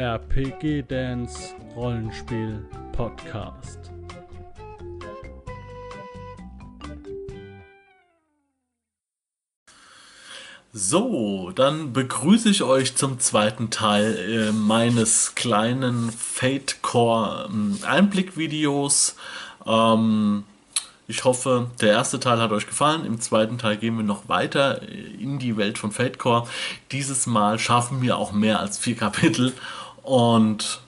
RPG Dance Rollenspiel Podcast. So, dann begrüße ich euch zum zweiten Teil äh, meines kleinen Fate Core ähm, Einblickvideos. Ähm, ich hoffe, der erste Teil hat euch gefallen. Im zweiten Teil gehen wir noch weiter in die Welt von Fate Core. Dieses Mal schaffen wir auch mehr als vier Kapitel. Und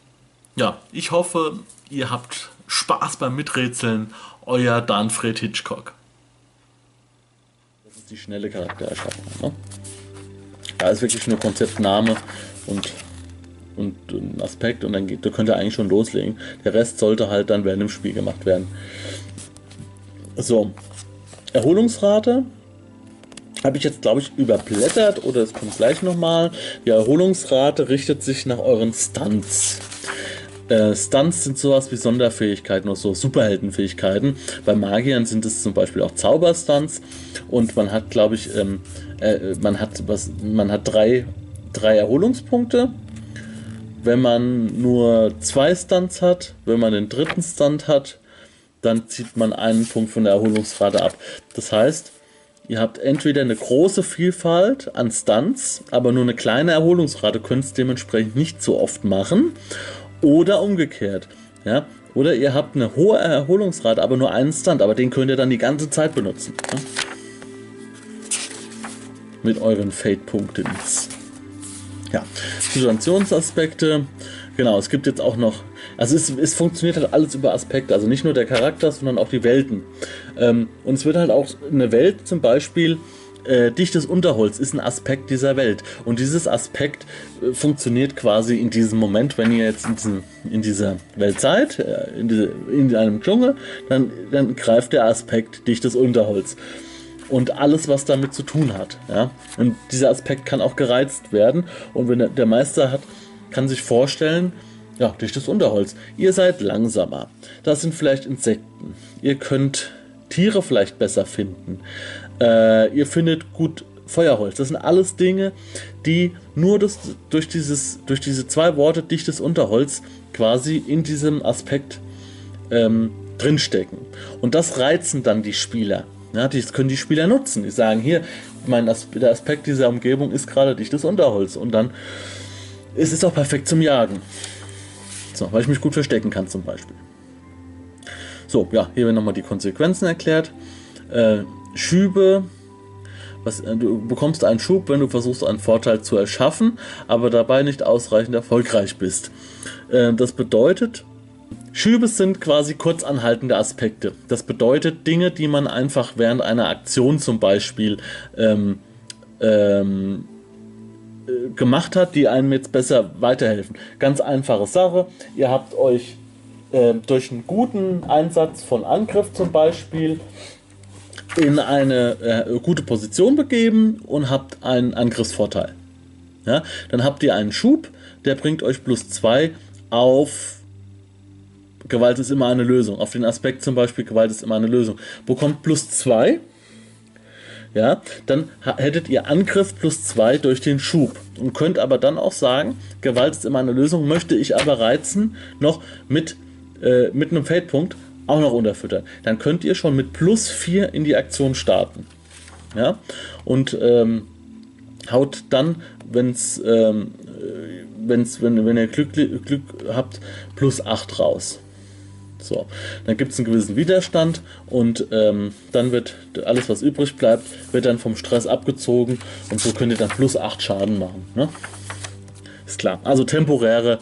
ja, ich hoffe, ihr habt Spaß beim Miträtseln. Euer Danfred Hitchcock. Das ist die schnelle Charaktererschaffung. Ne? Da ist wirklich nur Konzeptname und, und ein Aspekt und dann geht, da könnt ihr eigentlich schon loslegen. Der Rest sollte halt dann während dem Spiel gemacht werden. So, Erholungsrate habe ich jetzt, glaube ich, überblättert oder es kommt gleich nochmal. Die Erholungsrate richtet sich nach euren Stunts. Äh, Stunts sind sowas wie Sonderfähigkeiten oder so Superheldenfähigkeiten. Bei Magiern sind es zum Beispiel auch Zauberstunts und man hat, glaube ich, ähm, äh, man hat was, man hat drei, drei Erholungspunkte. Wenn man nur zwei Stunts hat, wenn man den dritten Stunt hat, dann zieht man einen Punkt von der Erholungsrate ab. Das heißt, ihr habt entweder eine große Vielfalt an Stunts, aber nur eine kleine Erholungsrate, könnt es dementsprechend nicht so oft machen. Oder umgekehrt. Ja? Oder ihr habt eine hohe Erholungsrate, aber nur einen Stunt, aber den könnt ihr dann die ganze Zeit benutzen. Ja? Mit euren Fate-Punkten. Ja, Situationsaspekte. Genau, es gibt jetzt auch noch also es, es, funktioniert halt alles über Aspekte, also nicht nur der Charakter, sondern auch die Welten. Ähm, und es wird halt auch eine Welt zum Beispiel, äh, dichtes Unterholz ist ein Aspekt dieser Welt. Und dieses Aspekt äh, funktioniert quasi in diesem Moment, wenn ihr jetzt in, diesem, in dieser Welt seid, äh, in, diese, in einem Dschungel, dann, dann greift der Aspekt dichtes Unterholz und alles, was damit zu tun hat. Ja? Und dieser Aspekt kann auch gereizt werden. Und wenn der, der Meister hat, kann sich vorstellen, ja, dichtes Unterholz. Ihr seid langsamer. Das sind vielleicht Insekten. Ihr könnt Tiere vielleicht besser finden. Äh, ihr findet gut Feuerholz. Das sind alles Dinge, die nur das, durch, dieses, durch diese zwei Worte dichtes Unterholz quasi in diesem Aspekt ähm, drinstecken. Und das reizen dann die Spieler. Ja, das können die Spieler nutzen. Die sagen, hier, mein As der Aspekt dieser Umgebung ist gerade dichtes Unterholz. Und dann ist es auch perfekt zum Jagen. So, weil ich mich gut verstecken kann zum Beispiel. So, ja, hier werden nochmal die Konsequenzen erklärt. Äh, Schübe. Was, äh, du bekommst einen Schub, wenn du versuchst, einen Vorteil zu erschaffen, aber dabei nicht ausreichend erfolgreich bist. Äh, das bedeutet, Schübe sind quasi kurzanhaltende Aspekte. Das bedeutet Dinge, die man einfach während einer Aktion zum Beispiel ähm, ähm, äh, gemacht hat, die einem jetzt besser weiterhelfen. Ganz einfache Sache. Ihr habt euch äh, durch einen guten Einsatz von Angriff zum Beispiel in eine äh, gute Position begeben und habt einen Angriffsvorteil. Ja, dann habt ihr einen Schub, der bringt euch plus 2 auf Gewalt ist immer eine Lösung. Auf den Aspekt zum Beispiel Gewalt ist immer eine Lösung. Bekommt plus 2 ja, dann hättet ihr Angriff plus 2 durch den Schub und könnt aber dann auch sagen, Gewalt ist immer eine Lösung, möchte ich aber reizen noch mit, äh, mit einem Feldpunkt auch noch unterfüttern. Dann könnt ihr schon mit plus 4 in die Aktion starten. Ja, und ähm, haut dann, wenn's, ähm, äh, wenn's, wenn, wenn ihr Glück, Glück habt, plus 8 raus. So, dann gibt es einen gewissen Widerstand und ähm, dann wird alles, was übrig bleibt, wird dann vom Stress abgezogen und so könnt ihr dann plus 8 Schaden machen. Ne? Ist klar. Also temporäre,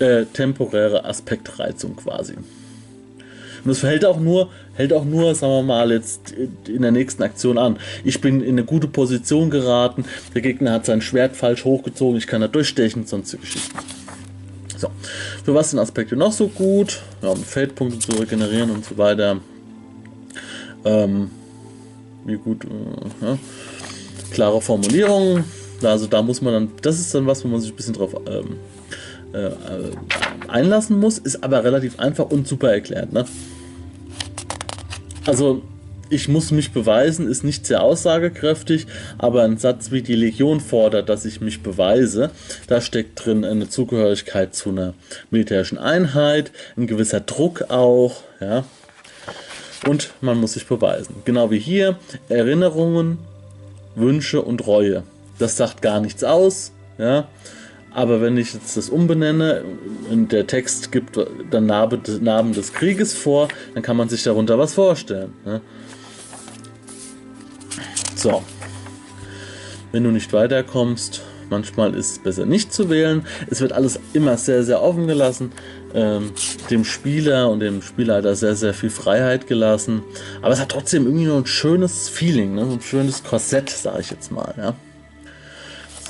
äh, temporäre Aspektreizung quasi. Und das hält auch nur, hält auch nur, sagen wir mal, jetzt in der nächsten Aktion an. Ich bin in eine gute Position geraten, der Gegner hat sein Schwert falsch hochgezogen, ich kann da durchstechen, sonstige Geschichten. So, für was sind Aspekte noch so gut? Ja, um Feldpunkte zu regenerieren und so weiter. Ähm, wie gut, äh, ja. klare Formulierungen. Also da muss man dann, das ist dann was, wo man sich ein bisschen drauf ähm, äh, äh, einlassen muss, ist aber relativ einfach und super erklärt. Ne? Also ich muss mich beweisen, ist nicht sehr aussagekräftig, aber ein Satz wie die Legion fordert, dass ich mich beweise, da steckt drin eine Zugehörigkeit zu einer militärischen Einheit, ein gewisser Druck auch, ja. Und man muss sich beweisen. Genau wie hier, Erinnerungen, Wünsche und Reue. Das sagt gar nichts aus, ja. Aber wenn ich jetzt das umbenenne und der Text gibt dann Namen des Krieges vor, dann kann man sich darunter was vorstellen. Ne? So. Wenn du nicht weiterkommst, manchmal ist es besser nicht zu wählen. Es wird alles immer sehr, sehr offen gelassen. Ähm, dem Spieler und dem Spielleiter sehr, sehr viel Freiheit gelassen. Aber es hat trotzdem irgendwie nur ein schönes Feeling, ne? ein schönes Korsett, sage ich jetzt mal. Ja?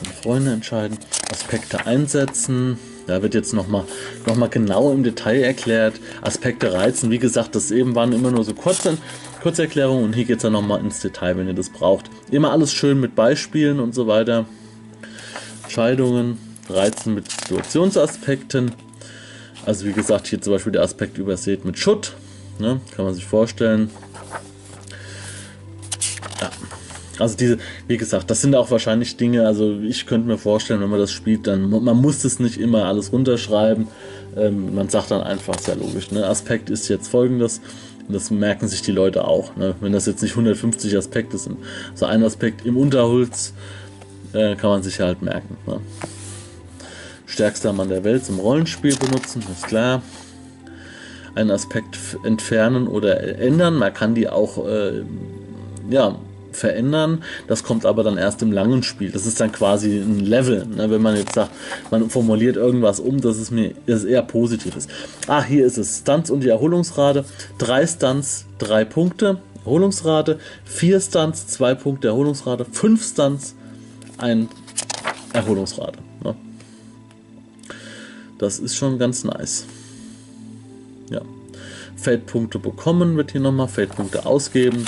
Freunde entscheiden. Aspekte einsetzen. Da wird jetzt nochmal noch mal genau im Detail erklärt. Aspekte reizen. Wie gesagt, das eben waren immer nur so kurze Kurzerklärung und hier geht es dann nochmal ins Detail, wenn ihr das braucht. Immer alles schön mit Beispielen und so weiter. Entscheidungen, Reizen mit Situationsaspekten. Also wie gesagt, hier zum Beispiel der Aspekt übersät mit Schutt. Ne? Kann man sich vorstellen. Also diese, wie gesagt, das sind auch wahrscheinlich Dinge, also ich könnte mir vorstellen, wenn man das spielt, dann man muss es nicht immer alles runterschreiben. Ähm, man sagt dann einfach, sehr logisch. Ne? Aspekt ist jetzt folgendes. Das merken sich die Leute auch. Ne? Wenn das jetzt nicht 150 Aspekte sind. So ein Aspekt im Unterholz äh, kann man sich halt merken. Ne? Stärkster Mann der Welt zum Rollenspiel benutzen, ist klar. Einen Aspekt entfernen oder ändern. Man kann die auch äh, ja, verändern. Das kommt aber dann erst im langen Spiel. Das ist dann quasi ein Level. Ne? Wenn man jetzt sagt, man formuliert irgendwas um, dass es mir das eher positiv ist. Ah, hier ist es. Stunts und die Erholungsrate. Drei Stunts, drei Punkte. Erholungsrate. Vier Stunts, zwei Punkte Erholungsrate. Fünf Stunts, ein Erholungsrate. Ne? Das ist schon ganz nice. Ja. Feldpunkte bekommen wird hier nochmal. Feldpunkte ausgeben.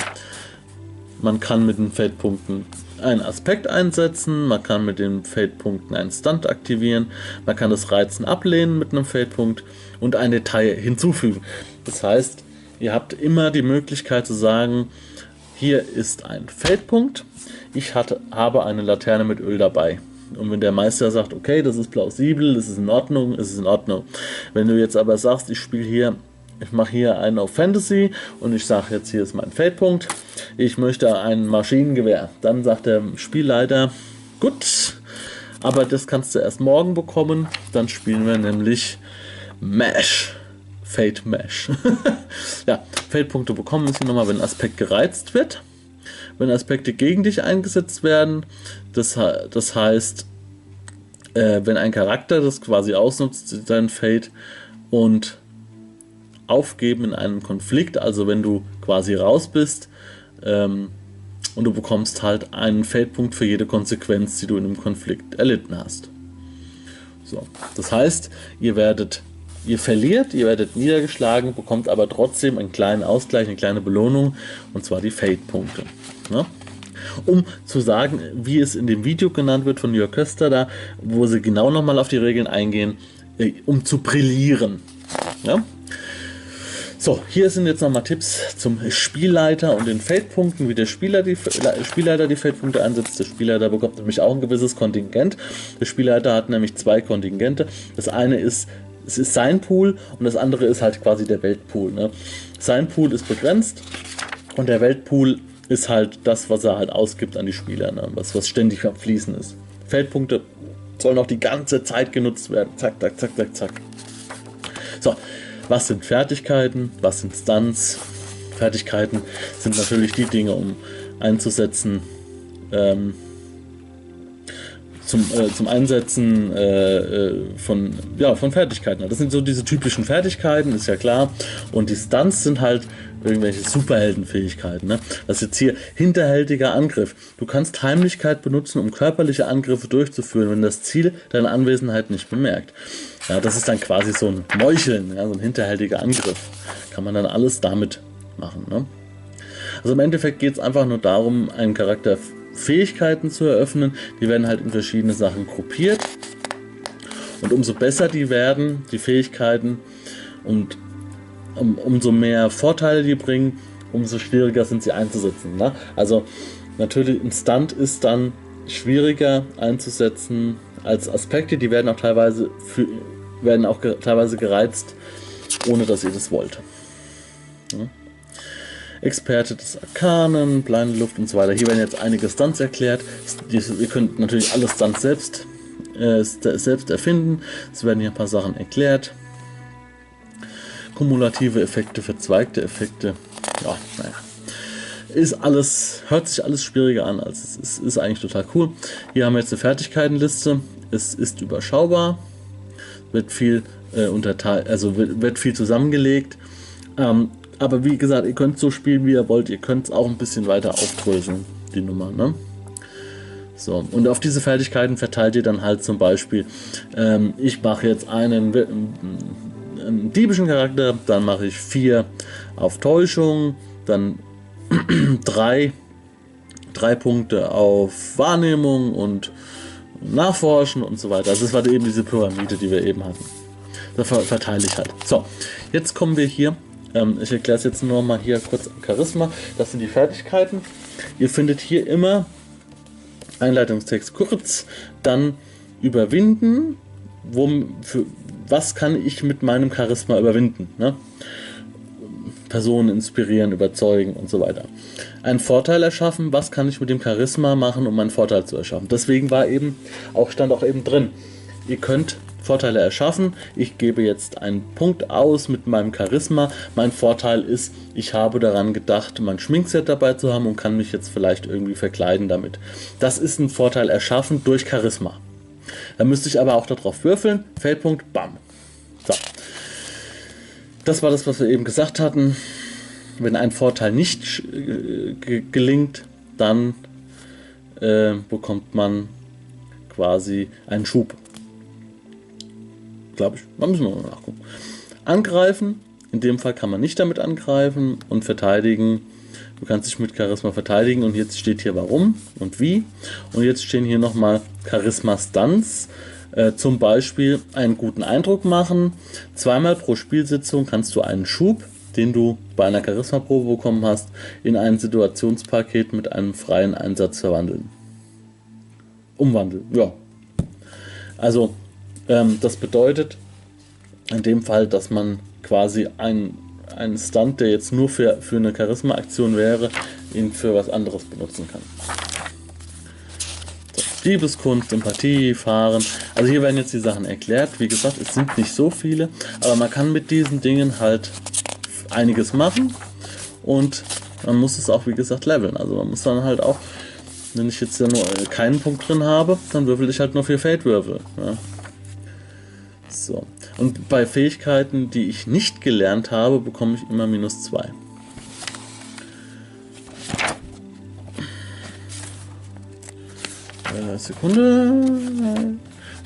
Man kann mit den Feldpunkten einen Aspekt einsetzen, man kann mit den Feldpunkten einen Stunt aktivieren, man kann das Reizen ablehnen mit einem Feldpunkt und ein Detail hinzufügen. Das heißt, ihr habt immer die Möglichkeit zu sagen, hier ist ein Feldpunkt, ich hatte, habe eine Laterne mit Öl dabei. Und wenn der Meister sagt, okay, das ist plausibel, das ist in Ordnung, ist es in Ordnung. Wenn du jetzt aber sagst, ich spiele hier ich mache hier einen auf Fantasy und ich sage jetzt, hier ist mein Feldpunkt. Ich möchte ein Maschinengewehr. Dann sagt der Spielleiter, gut, aber das kannst du erst morgen bekommen. Dann spielen wir nämlich Mash. Fate Mash. ja, Feldpunkte bekommen müssen nochmal, wenn Aspekt gereizt wird. Wenn Aspekte gegen dich eingesetzt werden. Das, das heißt, äh, wenn ein Charakter das quasi ausnutzt, sein Fate und aufgeben in einem Konflikt, also wenn du quasi raus bist ähm, und du bekommst halt einen Feldpunkt für jede Konsequenz, die du in einem Konflikt erlitten hast. So, das heißt, ihr werdet, ihr verliert, ihr werdet niedergeschlagen, bekommt aber trotzdem einen kleinen Ausgleich, eine kleine Belohnung und zwar die Fate-Punkte. Ne? um zu sagen, wie es in dem Video genannt wird von Jörg Köster da, wo sie genau nochmal auf die Regeln eingehen, äh, um zu brillieren. Ja? So, hier sind jetzt nochmal Tipps zum Spielleiter und den Feldpunkten, wie der Spieler die, Spielleiter die Feldpunkte einsetzt. Der Spielleiter bekommt nämlich auch ein gewisses Kontingent. Der Spielleiter hat nämlich zwei Kontingente. Das eine ist, es ist sein Pool und das andere ist halt quasi der Weltpool. Ne? Sein Pool ist begrenzt und der Weltpool ist halt das, was er halt ausgibt an die Spieler, ne? was, was ständig am Fließen ist. Feldpunkte sollen auch die ganze Zeit genutzt werden. Zack, zack, zack, zack, zack. So, was sind Fertigkeiten, was sind Stunts. Fertigkeiten sind natürlich die Dinge, um einzusetzen, ähm, zum, äh, zum Einsetzen äh, äh, von, ja, von Fertigkeiten. Das sind so diese typischen Fertigkeiten, ist ja klar. Und die Stunts sind halt irgendwelche Superheldenfähigkeiten. Ne? Das ist jetzt hier hinterhältiger Angriff. Du kannst Heimlichkeit benutzen, um körperliche Angriffe durchzuführen, wenn das Ziel deine Anwesenheit nicht bemerkt. Ja, das ist dann quasi so ein Meucheln, ja, so ein hinterhältiger Angriff. Kann man dann alles damit machen. Ne? Also im Endeffekt geht es einfach nur darum, einen Charakter Fähigkeiten zu eröffnen. Die werden halt in verschiedene Sachen gruppiert. Und umso besser die werden, die Fähigkeiten, und um, umso mehr Vorteile die bringen, umso schwieriger sind sie einzusetzen. Ne? Also natürlich ein Stunt ist dann schwieriger einzusetzen als Aspekte, die werden auch teilweise für, werden auch ge teilweise gereizt, ohne dass ihr das wollt. Ja? Experte des Arkanen, blinde Luft und so weiter. Hier werden jetzt einige Stunts erklärt. Ihr könnt natürlich alle Stunts selbst, äh, selbst erfinden. Es werden hier ein paar Sachen erklärt. Kumulative Effekte, verzweigte Effekte. Ja, naja. Ist alles, hört sich alles schwieriger an, als es ist, ist eigentlich total cool. Hier haben wir jetzt eine Fertigkeitenliste. Es ist überschaubar. Wird viel äh, unterteilt, also wird, wird viel zusammengelegt. Ähm, aber wie gesagt, ihr könnt so spielen, wie ihr wollt. Ihr könnt es auch ein bisschen weiter aufdröseln, die Nummer. Ne? So, und auf diese Fertigkeiten verteilt ihr dann halt zum Beispiel, ähm, ich mache jetzt einen, einen diebischen Charakter, dann mache ich vier auf Täuschung, dann drei, drei Punkte auf Wahrnehmung und Nachforschen und so weiter. Also das war eben diese Pyramide, die wir eben hatten. Da verteile ich halt. So, jetzt kommen wir hier ähm, ich erkläre es jetzt nur mal hier kurz Charisma. Das sind die Fertigkeiten. Ihr findet hier immer Einleitungstext kurz, dann überwinden. Wo, für, was kann ich mit meinem Charisma überwinden? Ne? Personen inspirieren, überzeugen und so weiter. Einen Vorteil erschaffen, was kann ich mit dem Charisma machen, um einen Vorteil zu erschaffen? Deswegen war eben, auch stand auch eben drin, ihr könnt Vorteile erschaffen. Ich gebe jetzt einen Punkt aus mit meinem Charisma. Mein Vorteil ist, ich habe daran gedacht, mein Schminkset dabei zu haben und kann mich jetzt vielleicht irgendwie verkleiden damit. Das ist ein Vorteil erschaffen durch Charisma. Da müsste ich aber auch darauf würfeln. Feldpunkt, bam. So. Das war das, was wir eben gesagt hatten. Wenn ein Vorteil nicht äh, gelingt, dann äh, bekommt man quasi einen Schub glaube ich. Da müssen wir mal nachgucken. Angreifen. In dem Fall kann man nicht damit angreifen und verteidigen. Du kannst dich mit Charisma verteidigen und jetzt steht hier warum und wie. Und jetzt stehen hier nochmal Charisma Stunts. Äh, zum Beispiel einen guten Eindruck machen. Zweimal pro Spielsitzung kannst du einen Schub, den du bei einer Charisma-Probe bekommen hast, in ein Situationspaket mit einem freien Einsatz verwandeln. Umwandeln, ja. Also ähm, das bedeutet in dem Fall, dass man quasi einen, Stunt, der jetzt nur für, für eine Charisma-Aktion wäre, ihn für was anderes benutzen kann. So, Diebeskunst, Empathie, Fahren. Also hier werden jetzt die Sachen erklärt. Wie gesagt, es sind nicht so viele, aber man kann mit diesen Dingen halt einiges machen und man muss es auch, wie gesagt, leveln. Also man muss dann halt auch, wenn ich jetzt ja nur keinen Punkt drin habe, dann würfel ich halt nur vier Fate-Würfel. Ja. So. Und bei Fähigkeiten, die ich nicht gelernt habe, bekomme ich immer minus 2. Äh, Sekunde.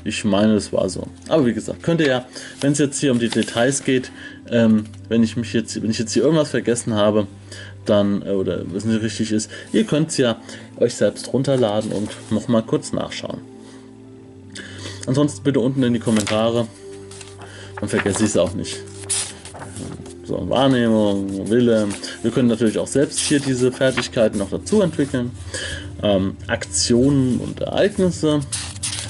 Ich meine, es war so. Aber wie gesagt, könnt ihr ja, wenn es jetzt hier um die Details geht, ähm, wenn ich mich jetzt, wenn ich jetzt hier irgendwas vergessen habe, dann, äh, oder was nicht richtig ist, ihr könnt es ja euch selbst runterladen und nochmal kurz nachschauen. Ansonsten bitte unten in die Kommentare. Dann vergesse ich es auch nicht. So, Wahrnehmung, Wille. Wir können natürlich auch selbst hier diese Fertigkeiten noch dazu entwickeln. Ähm, Aktionen und Ereignisse.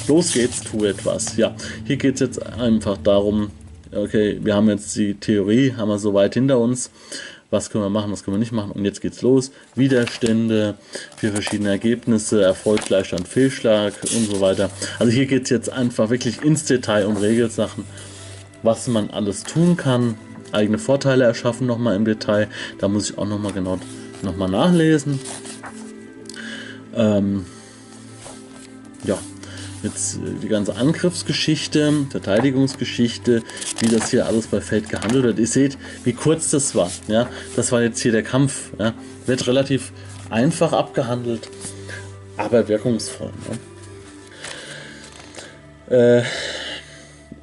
Los geht's, tu etwas. Ja, hier geht es jetzt einfach darum, okay, wir haben jetzt die Theorie, haben wir so weit hinter uns was können wir machen, was können wir nicht machen. Und jetzt geht's los. Widerstände, vier verschiedene Ergebnisse, Erfolg, Gleichstand, Fehlschlag und so weiter. Also hier geht es jetzt einfach wirklich ins Detail um Regelsachen, was man alles tun kann. Eigene Vorteile erschaffen nochmal im Detail. Da muss ich auch nochmal genau nochmal nachlesen. Ähm, ja, jetzt äh, die ganze Angriffsgeschichte, Verteidigungsgeschichte, wie das hier alles bei Fate gehandelt wird. Ihr seht, wie kurz das war. Ja, das war jetzt hier der Kampf. Ja, wird relativ einfach abgehandelt, aber wirkungsvoll. Ne? Äh,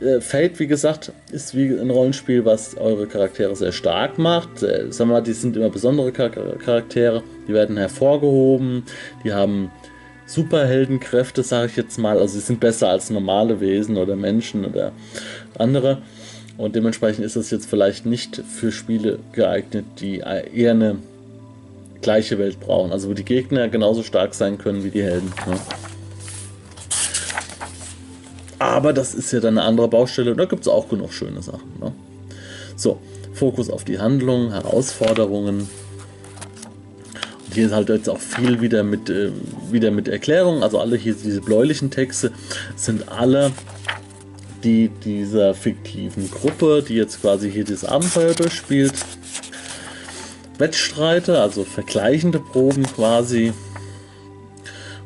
äh, Fate, wie gesagt, ist wie ein Rollenspiel, was eure Charaktere sehr stark macht. Äh, sagen wir mal, die sind immer besondere Charaktere, die werden hervorgehoben, die haben Superheldenkräfte, sage ich jetzt mal. Also sie sind besser als normale Wesen oder Menschen oder andere. Und dementsprechend ist das jetzt vielleicht nicht für Spiele geeignet, die eher eine gleiche Welt brauchen. Also wo die Gegner genauso stark sein können wie die Helden. Ne? Aber das ist ja dann eine andere Baustelle da gibt es auch genug schöne Sachen. Ne? So, Fokus auf die Handlung, Herausforderungen. Hier ist halt jetzt auch viel wieder mit, äh, wieder mit Erklärungen. Also alle hier, diese bläulichen Texte sind alle die dieser fiktiven Gruppe, die jetzt quasi hier das Abenteuer durchspielt. Wettstreite, also vergleichende Proben quasi.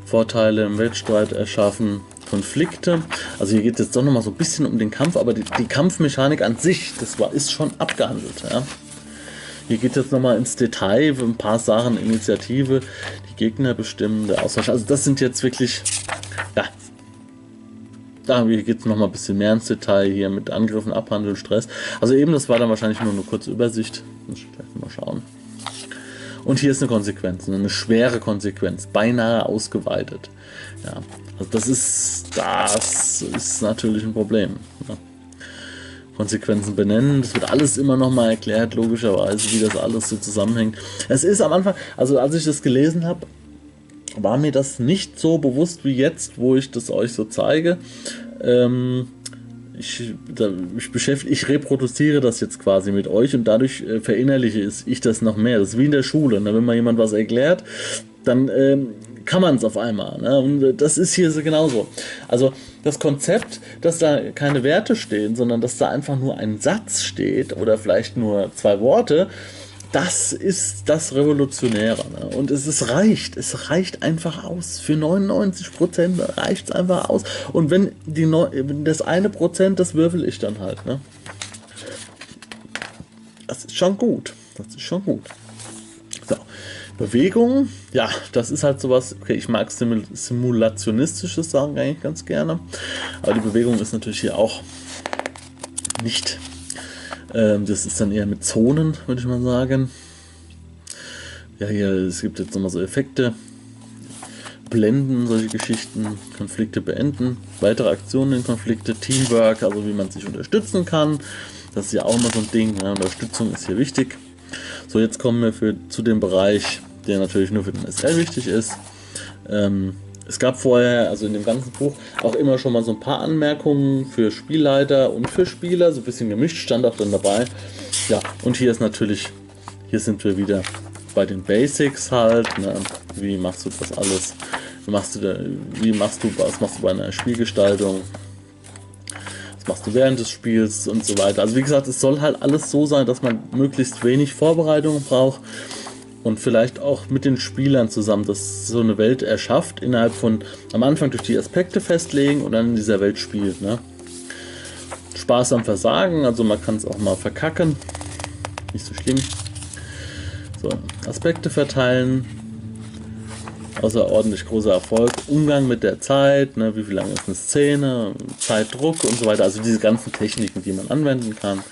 Vorteile im Wettstreit erschaffen, Konflikte. Also hier geht es jetzt doch nochmal so ein bisschen um den Kampf, aber die, die Kampfmechanik an sich, das war, ist schon abgehandelt. Ja. Hier geht es jetzt nochmal ins Detail, ein paar Sachen, Initiative, die Gegner bestimmen, der Austausch. Also das sind jetzt wirklich, ja, da geht es nochmal ein bisschen mehr ins Detail hier mit Angriffen, Abhandeln, Stress. Also eben, das war dann wahrscheinlich nur eine kurze Übersicht. Muss ich gleich mal schauen. Und hier ist eine Konsequenz, eine schwere Konsequenz, beinahe ausgeweitet. Ja, also das ist, das ist natürlich ein Problem. Ja. Konsequenzen benennen, das wird alles immer noch mal erklärt, logischerweise, wie das alles so zusammenhängt. Es ist am Anfang, also als ich das gelesen habe, war mir das nicht so bewusst wie jetzt, wo ich das euch so zeige. Ähm, ich, ich, beschäftige, ich reproduziere das jetzt quasi mit euch und dadurch äh, verinnerliche ich das noch mehr. Das ist wie in der Schule. Ne? Wenn mal jemand was erklärt, dann ähm, kann man es auf einmal. Ne? Und das ist hier so genauso. Also das Konzept, dass da keine Werte stehen, sondern dass da einfach nur ein Satz steht oder vielleicht nur zwei Worte, das ist das Revolutionäre. Ne? Und es, es reicht, es reicht einfach aus. Für 99 Prozent reicht es einfach aus. Und wenn die wenn das eine Prozent, das würfel ich dann halt. Ne? Das ist schon gut. Das ist schon gut. Bewegung, ja, das ist halt sowas, okay, ich mag Simul simulationistisches sagen eigentlich ganz gerne, aber die Bewegung ist natürlich hier auch nicht ähm, das ist dann eher mit Zonen, würde ich mal sagen. Ja, hier, es gibt jetzt nochmal so Effekte. Blenden, solche Geschichten, Konflikte beenden, weitere Aktionen in Konflikte, Teamwork, also wie man sich unterstützen kann. Das ist ja auch immer so ein Ding. Ja, Unterstützung ist hier wichtig. So, jetzt kommen wir für, zu dem Bereich, der natürlich nur für den SL wichtig ist. Ähm, es gab vorher, also in dem ganzen Buch, auch immer schon mal so ein paar Anmerkungen für Spielleiter und für Spieler, so ein bisschen gemischt stand auch dann dabei. Ja, und hier ist natürlich, hier sind wir wieder bei den Basics halt. Ne? Wie machst du das alles? Wie machst du, da, wie machst du, was machst du bei einer Spielgestaltung? Was machst du während des Spiels und so weiter. Also wie gesagt, es soll halt alles so sein, dass man möglichst wenig Vorbereitung braucht und vielleicht auch mit den Spielern zusammen, dass so eine Welt erschafft, innerhalb von am Anfang durch die Aspekte festlegen und dann in dieser Welt spielt. Ne? Spaß am Versagen, also man kann es auch mal verkacken. Nicht so schlimm. So, Aspekte verteilen. Außerordentlich großer Erfolg. Umgang mit der Zeit, ne, wie viel lang ist eine Szene, Zeitdruck und so weiter. Also diese ganzen Techniken, die man anwenden kann.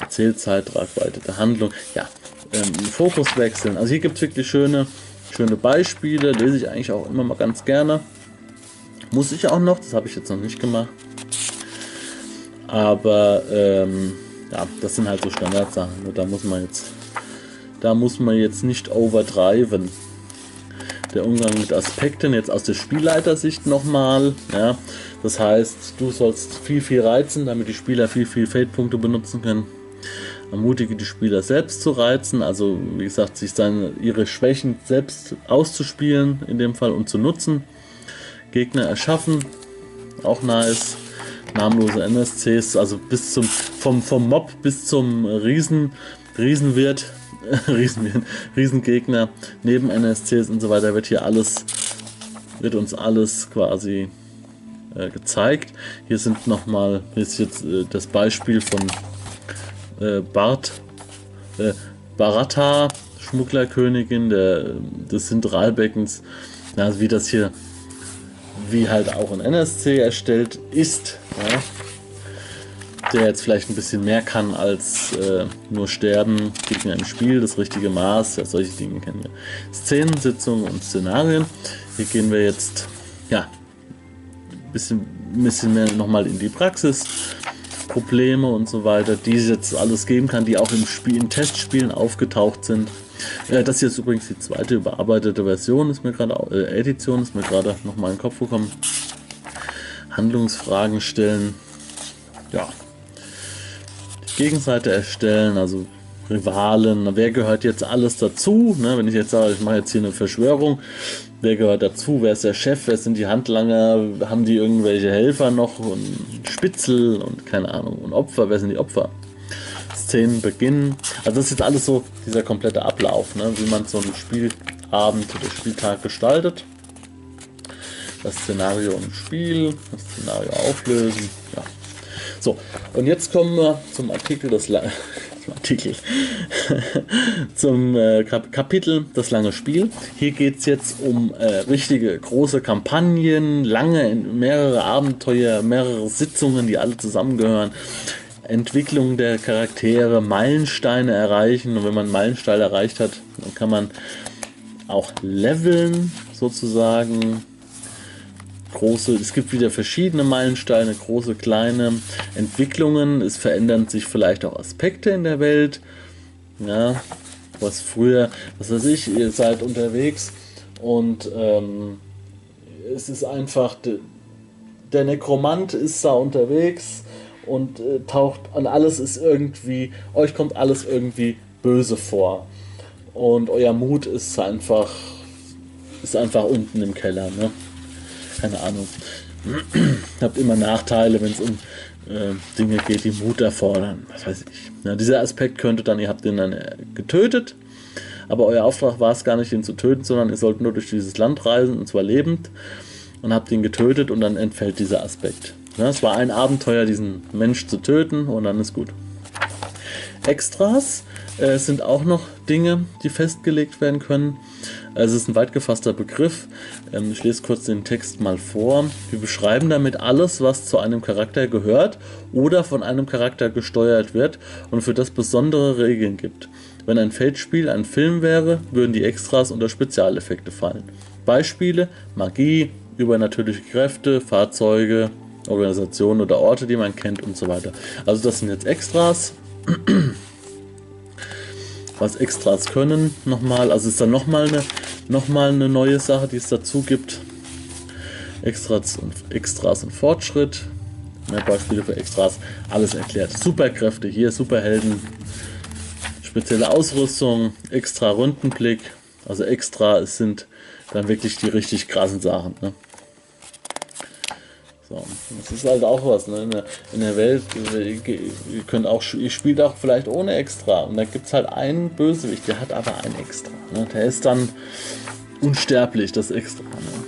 Erzählzeit, Tragweite der Handlung. Ja, ähm, Fokus wechseln. Also hier gibt es wirklich schöne, schöne Beispiele, lese ich eigentlich auch immer mal ganz gerne. Muss ich auch noch, das habe ich jetzt noch nicht gemacht. Aber ähm, ja, das sind halt so Standardsachen. Da muss man jetzt, da muss man jetzt nicht overdriven. Der Umgang mit Aspekten jetzt aus der Spielleitersicht nochmal. Ja, das heißt, du sollst viel, viel reizen, damit die Spieler viel, viel Fade-Punkte benutzen können ermutige die Spieler selbst zu reizen, also wie gesagt, sich seine, ihre Schwächen selbst auszuspielen in dem Fall und zu nutzen. Gegner erschaffen, auch nice. Namenlose NSCs, also bis zum vom, vom Mob bis zum Riesen, Riesenwirt, Riesenwirt, Riesengegner, neben NSCs und so weiter wird hier alles, wird uns alles quasi äh, gezeigt. Hier sind nochmal, hier ist jetzt äh, das Beispiel von äh, Bart, äh, Baratta, Schmugglerkönigin der, des Zentralbeckens, also wie das hier, wie halt auch ein NSC erstellt ist, ja, der jetzt vielleicht ein bisschen mehr kann als äh, nur sterben gegen ein Spiel, das richtige Maß, ja, solche Dinge kennen wir. Szenensitzungen und Szenarien. Hier gehen wir jetzt, ja, ein bisschen, bisschen mehr nochmal in die Praxis. Probleme und so weiter, die es jetzt alles geben kann, die auch im Spiel, in Testspielen aufgetaucht sind. Äh, das hier ist übrigens die zweite überarbeitete Version, ist mir gerade äh, Edition, ist mir gerade noch mal in den Kopf gekommen. Handlungsfragen stellen. Ja. Die Gegenseite erstellen, also Rivalen, wer gehört jetzt alles dazu? Ne, wenn ich jetzt sage, ich mache jetzt hier eine Verschwörung, wer gehört dazu? Wer ist der Chef? Wer sind die Handlanger? Haben die irgendwelche Helfer noch und Spitzel und keine Ahnung und Opfer? Wer sind die Opfer? Szenen beginnen. Also das ist jetzt alles so dieser komplette Ablauf, ne? wie man so einen Spielabend oder Spieltag gestaltet. Das Szenario im Spiel, das Szenario auflösen. Ja. So, und jetzt kommen wir zum Artikel des La Artikel zum äh, Kap Kapitel Das lange Spiel. Hier geht es jetzt um äh, richtige große Kampagnen, lange, mehrere Abenteuer, mehrere Sitzungen, die alle zusammengehören. Entwicklung der Charaktere, Meilensteine erreichen. Und wenn man Meilensteine erreicht hat, dann kann man auch leveln sozusagen. Große, es gibt wieder verschiedene Meilensteine, große, kleine Entwicklungen. Es verändern sich vielleicht auch Aspekte in der Welt. Ja, was früher, was weiß ich, ihr seid unterwegs und ähm, es ist einfach, der Nekromant ist da unterwegs und äh, taucht an alles ist irgendwie, euch kommt alles irgendwie böse vor. Und euer Mut ist einfach, ist einfach unten im Keller, ne? Keine Ahnung. Habt immer Nachteile, wenn es um äh, Dinge geht, die Mut erfordern. Was weiß ich. Ja, dieser Aspekt könnte dann, ihr habt ihn dann äh, getötet, aber euer Auftrag war es gar nicht, ihn zu töten, sondern ihr sollt nur durch dieses Land reisen, und zwar lebend, und habt ihn getötet und dann entfällt dieser Aspekt. Ja, es war ein Abenteuer, diesen Mensch zu töten und dann ist gut. Extras äh, sind auch noch Dinge, die festgelegt werden können. Also es ist ein weit gefasster Begriff. Ähm, ich lese kurz den Text mal vor. Wir beschreiben damit alles, was zu einem Charakter gehört oder von einem Charakter gesteuert wird und für das besondere Regeln gibt. Wenn ein Feldspiel ein Film wäre, würden die Extras unter Spezialeffekte fallen. Beispiele: Magie, übernatürliche Kräfte, Fahrzeuge, Organisationen oder Orte, die man kennt und so weiter. Also das sind jetzt Extras. Was Extras können nochmal, also ist dann nochmal eine, noch eine neue Sache, die es dazu gibt. Extras und, Extras und Fortschritt. Mehr Beispiele für Extras, alles erklärt. Superkräfte hier, Superhelden, spezielle Ausrüstung, extra Rundenblick. Also extra, es sind dann wirklich die richtig krassen Sachen. Ne? So, das ist halt auch was, ne? in, der, in der Welt, ihr könnt auch, ihr spielt auch vielleicht ohne Extra und da gibt es halt einen Bösewicht, der hat aber ein Extra. Ne? Der ist dann unsterblich, das Extra. Ne?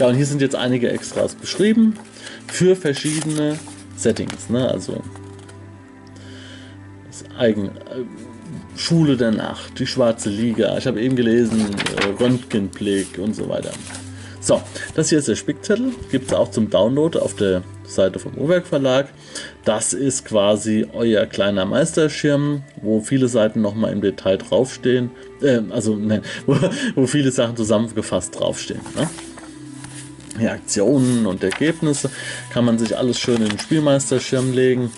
Ja, und hier sind jetzt einige Extras beschrieben für verschiedene Settings, ne? also das Eigen, äh, Schule der Nacht, die Schwarze Liga, ich habe eben gelesen, äh, Röntgenblick und so weiter. So, das hier ist der Spickzettel. Gibt es auch zum Download auf der Seite vom Uhrwerk Verlag. Das ist quasi euer kleiner Meisterschirm, wo viele Seiten nochmal im Detail draufstehen. Äh, also, nein, wo, wo, viele Sachen zusammengefasst draufstehen. Ne? Die Aktionen und Ergebnisse kann man sich alles schön in den Spielmeisterschirm legen.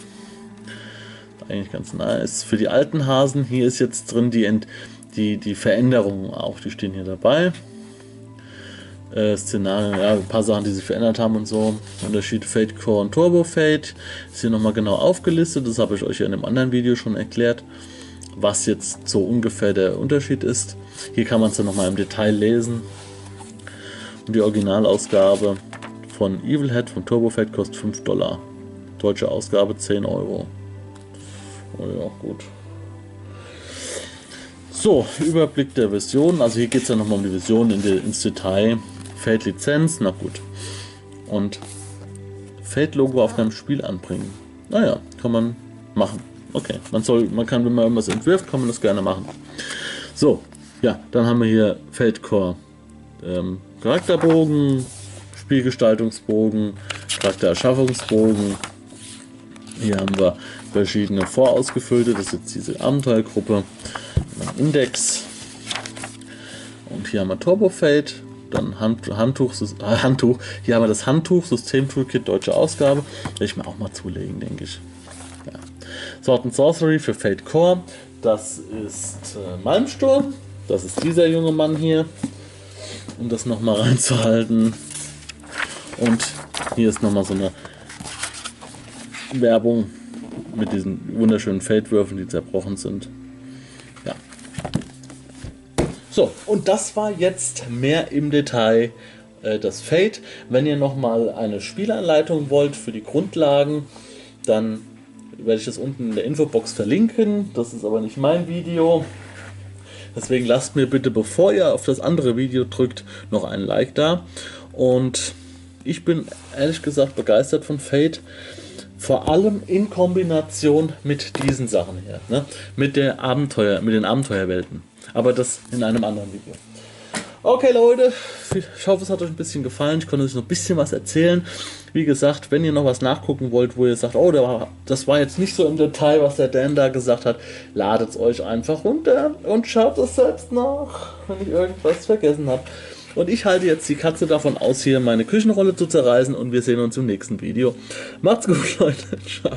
Eigentlich ganz nice. Für die alten Hasen, hier ist jetzt drin die, die, die Veränderungen auch, die stehen hier dabei äh, Szenarien, ja, ein paar Sachen, die sich verändert haben und so. Unterschied Fate Core und Turbo Fate ist hier nochmal genau aufgelistet. Das habe ich euch ja in einem anderen Video schon erklärt, was jetzt so ungefähr der Unterschied ist. Hier kann man es dann nochmal im Detail lesen. Und die Originalausgabe von Evil Head von Turbo Fate kostet 5 Dollar. Deutsche Ausgabe 10 Euro. Oh ja, gut. So, Überblick der Version. Also hier geht es ja nochmal um die Version in der, ins Detail. Fade Lizenz, na gut. Und Fade Logo auf deinem Spiel anbringen. Naja, kann man machen. Okay, man soll, man kann, wenn man irgendwas entwirft, kann man das gerne machen. So, ja, dann haben wir hier Feldcore ähm, Charakterbogen, Spielgestaltungsbogen, Charaktererschaffungsbogen. Hier haben wir verschiedene vorausgefüllte, das ist jetzt diese Abenteuergruppe, Index. Und hier haben wir Turbo Fade, dann Hand, Handtuch, Handtuch. Hier haben wir das Handtuch, System Toolkit, deutsche Ausgabe. Werde ich mir auch mal zulegen, denke ich. Ja. Sword and Sorcery für Fate Core. Das ist äh, Malmsturm. Das ist dieser junge Mann hier. Um das nochmal reinzuhalten. Und hier ist nochmal so eine Werbung mit diesen wunderschönen Feldwürfen, die zerbrochen sind. So, und das war jetzt mehr im Detail äh, das Fate. Wenn ihr nochmal eine Spielanleitung wollt für die Grundlagen, dann werde ich das unten in der Infobox verlinken. Das ist aber nicht mein Video. Deswegen lasst mir bitte, bevor ihr auf das andere Video drückt, noch einen Like da. Und ich bin ehrlich gesagt begeistert von Fate. Vor allem in Kombination mit diesen Sachen hier. Ne? Mit, der Abenteuer, mit den Abenteuerwelten. Aber das in einem anderen Video. Okay, Leute, ich hoffe, es hat euch ein bisschen gefallen. Ich konnte euch noch ein bisschen was erzählen. Wie gesagt, wenn ihr noch was nachgucken wollt, wo ihr sagt, oh, das war jetzt nicht so im Detail, was der Dan da gesagt hat, ladet es euch einfach runter und schaut es selbst nach, wenn ich irgendwas vergessen habe. Und ich halte jetzt die Katze davon aus, hier meine Küchenrolle zu zerreißen und wir sehen uns im nächsten Video. Macht's gut, Leute. Ciao.